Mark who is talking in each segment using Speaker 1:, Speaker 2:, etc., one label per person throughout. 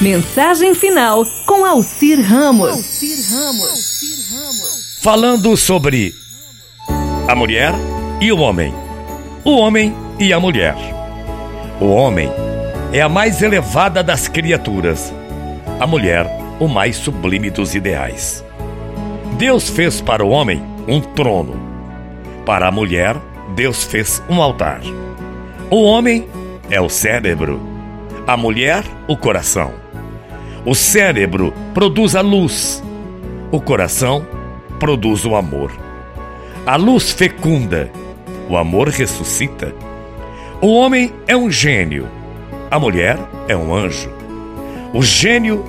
Speaker 1: Mensagem final com Alcir Ramos.
Speaker 2: Falando sobre a mulher e o homem. O homem e a mulher. O homem é a mais elevada das criaturas. A mulher, o mais sublime dos ideais. Deus fez para o homem um trono. Para a mulher, Deus fez um altar. O homem é o cérebro, a mulher, o coração. O cérebro produz a luz, o coração produz o amor. A luz fecunda, o amor ressuscita. O homem é um gênio, a mulher é um anjo. O gênio,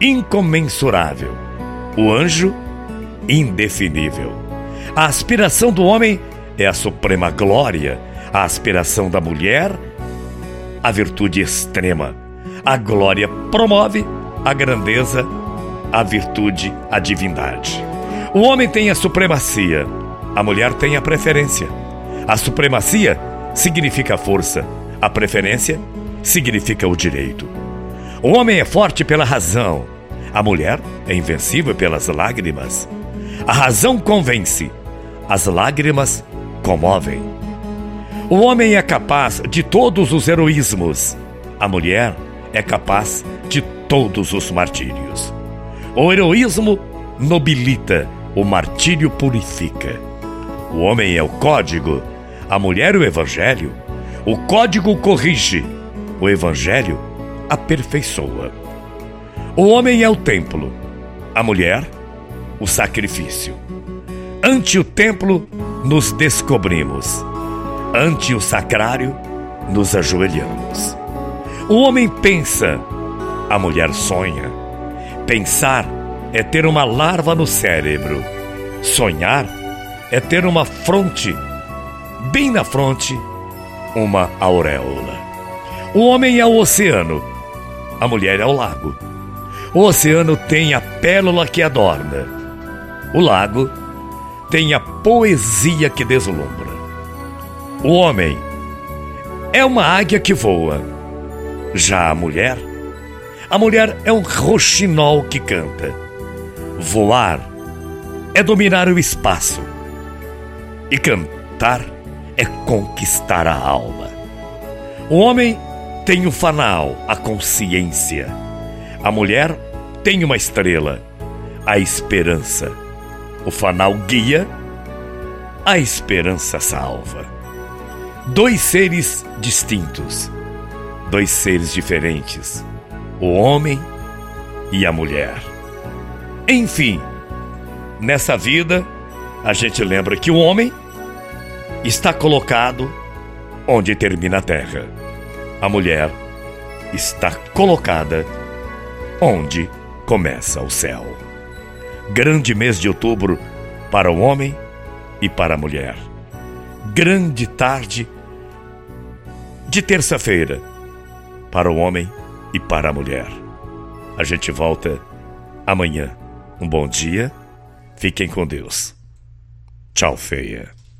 Speaker 2: incomensurável, o anjo, indefinível. A aspiração do homem é a suprema glória, a aspiração da mulher, a virtude extrema. A glória promove a grandeza, a virtude, a divindade. O homem tem a supremacia, a mulher tem a preferência. A supremacia significa força, a preferência significa o direito. O homem é forte pela razão, a mulher é invencível pelas lágrimas. A razão convence, as lágrimas comovem. O homem é capaz de todos os heroísmos, a mulher é capaz de todos os martírios. O heroísmo nobilita, o martírio purifica. O homem é o código, a mulher o evangelho. O código corrige, o evangelho aperfeiçoa. O homem é o templo, a mulher o sacrifício. Ante o templo nos descobrimos, ante o sacrário nos ajoelhamos. O homem pensa, a mulher sonha. Pensar é ter uma larva no cérebro. Sonhar é ter uma fronte, bem na fronte, uma auréola. O homem é o oceano, a mulher é o lago. O oceano tem a pérola que adorna. O lago tem a poesia que deslumbra. O homem é uma águia que voa. Já a mulher, a mulher é um roxinol que canta. Voar é dominar o espaço. E cantar é conquistar a alma. O homem tem o fanal, a consciência. A mulher tem uma estrela, a esperança. O fanal guia, a esperança salva. Dois seres distintos, dois seres diferentes, o homem e a mulher. Enfim, nessa vida, a gente lembra que o homem está colocado onde termina a terra. A mulher está colocada onde começa o céu. Grande mês de outubro para o homem e para a mulher. Grande tarde de terça-feira para o homem e para a mulher. A gente volta amanhã. Um bom dia. Fiquem com Deus. Tchau, feia.